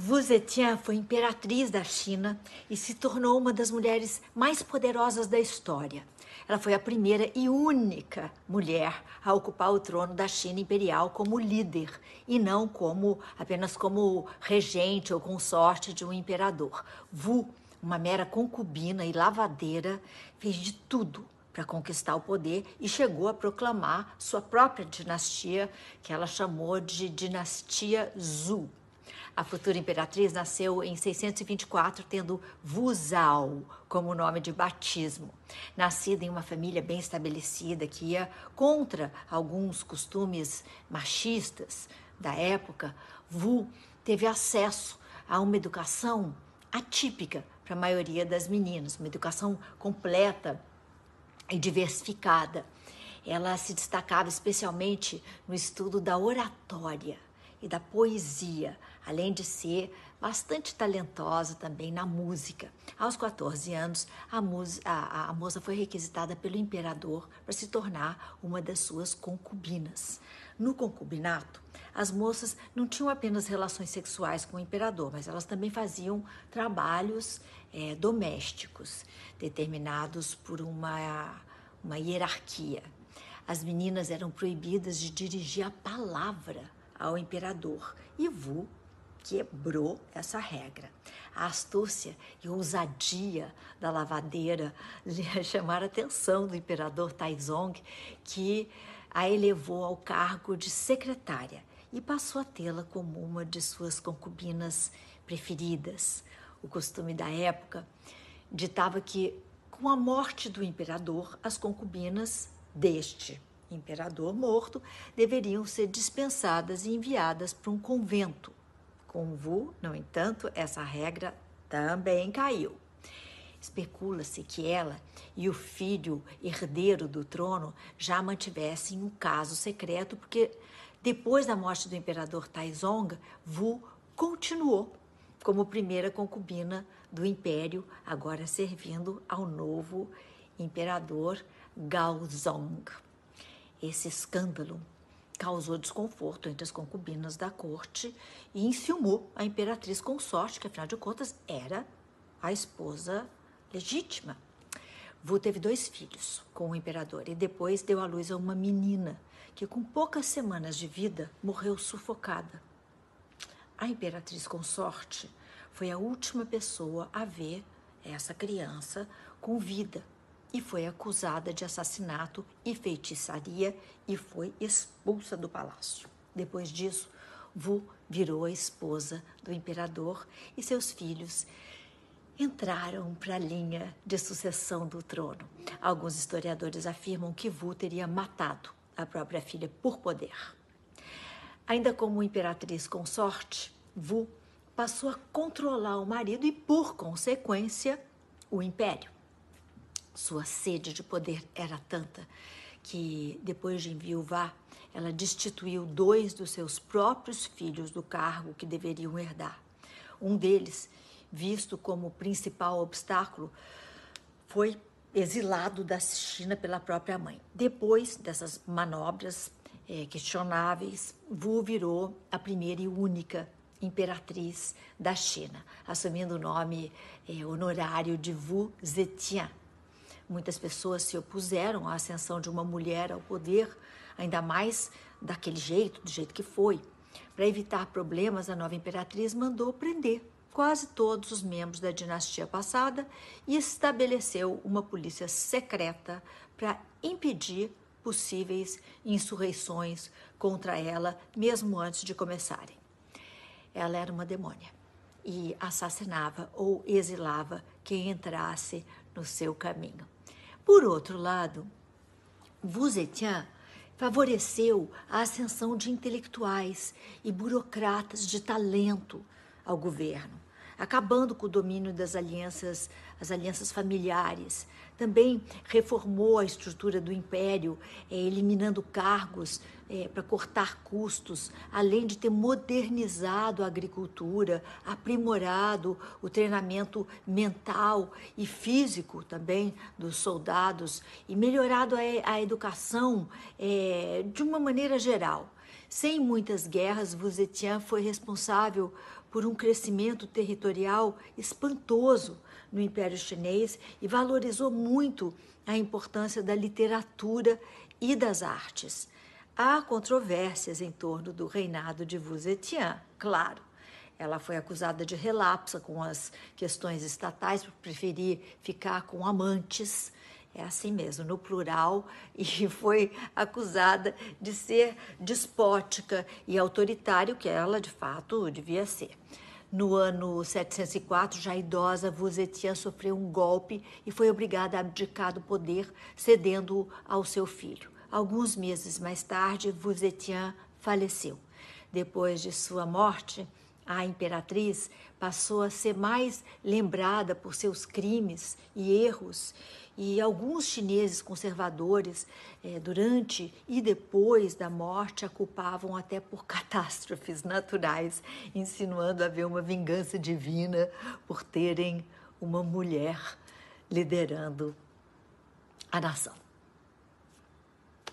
Wu Zetian foi imperatriz da China e se tornou uma das mulheres mais poderosas da história. Ela foi a primeira e única mulher a ocupar o trono da China imperial como líder e não como apenas como regente ou consorte de um imperador. Wu, uma mera concubina e lavadeira, fez de tudo para conquistar o poder e chegou a proclamar sua própria dinastia, que ela chamou de dinastia Zhou. A futura imperatriz nasceu em 624, tendo Wu Zhao como nome de batismo. Nascida em uma família bem estabelecida que ia contra alguns costumes machistas da época, Wu teve acesso a uma educação atípica para a maioria das meninas, uma educação completa e diversificada. Ela se destacava especialmente no estudo da oratória e da poesia, além de ser bastante talentosa também na música. Aos 14 anos, a, a, a moça foi requisitada pelo imperador para se tornar uma das suas concubinas. No concubinato, as moças não tinham apenas relações sexuais com o imperador, mas elas também faziam trabalhos é, domésticos, determinados por uma, uma hierarquia. As meninas eram proibidas de dirigir a palavra ao imperador e Wu quebrou essa regra. A astúcia e ousadia da lavadeira chamaram a atenção do imperador Taizong, que a elevou ao cargo de secretária e passou a tê-la como uma de suas concubinas preferidas. O costume da época ditava que, com a morte do imperador, as concubinas deste imperador morto deveriam ser dispensadas e enviadas para um convento com Wu, no entanto, essa regra também caiu. Especula-se que ela e o filho herdeiro do trono já mantivessem um caso secreto, porque depois da morte do imperador Taizong, Wu continuou como primeira concubina do império, agora servindo ao novo imperador Gaozong. Esse escândalo causou desconforto entre as concubinas da corte e enciumou a imperatriz consorte, que afinal de contas era a esposa legítima. Wu teve dois filhos com o imperador e depois deu à luz a uma menina que, com poucas semanas de vida, morreu sufocada. A imperatriz consorte foi a última pessoa a ver essa criança com vida e foi acusada de assassinato e feitiçaria e foi expulsa do palácio. Depois disso, Wu virou a esposa do imperador e seus filhos entraram para a linha de sucessão do trono. Alguns historiadores afirmam que Wu teria matado a própria filha por poder. Ainda como imperatriz consorte, Wu passou a controlar o marido e, por consequência, o império. Sua sede de poder era tanta que, depois de enviuvar, ela destituiu dois dos seus próprios filhos do cargo que deveriam herdar. Um deles, visto como principal obstáculo, foi exilado da China pela própria mãe. Depois dessas manobras é, questionáveis, Wu virou a primeira e única imperatriz da China, assumindo o nome é, honorário de Wu Zetian, Muitas pessoas se opuseram à ascensão de uma mulher ao poder, ainda mais daquele jeito, do jeito que foi. Para evitar problemas, a nova imperatriz mandou prender quase todos os membros da dinastia passada e estabeleceu uma polícia secreta para impedir possíveis insurreições contra ela, mesmo antes de começarem. Ela era uma demônia e assassinava ou exilava quem entrasse no seu caminho. Por outro lado, Wu Zetian favoreceu a ascensão de intelectuais e burocratas de talento ao governo, acabando com o domínio das alianças, as alianças familiares. Também reformou a estrutura do império, é, eliminando cargos é, para cortar custos, além de ter modernizado a agricultura, aprimorado o treinamento mental e físico também dos soldados e melhorado a, a educação é, de uma maneira geral. Sem muitas guerras, Vuzetian foi responsável por um crescimento territorial espantoso no Império Chinês e valorizou muito a importância da literatura e das artes. Há controvérsias em torno do reinado de Wu Zetian, claro. Ela foi acusada de relapsa com as questões estatais por preferir ficar com amantes é assim mesmo, no plural, e foi acusada de ser despótica e autoritária, o que ela de fato devia ser. No ano 704, já idosa, Vuzetian sofreu um golpe e foi obrigada a abdicar do poder, cedendo ao seu filho. Alguns meses mais tarde, Vuzetian faleceu. Depois de sua morte, a imperatriz passou a ser mais lembrada por seus crimes e erros e alguns chineses conservadores, eh, durante e depois da morte, a culpavam até por catástrofes naturais, insinuando haver uma vingança divina por terem uma mulher liderando a nação.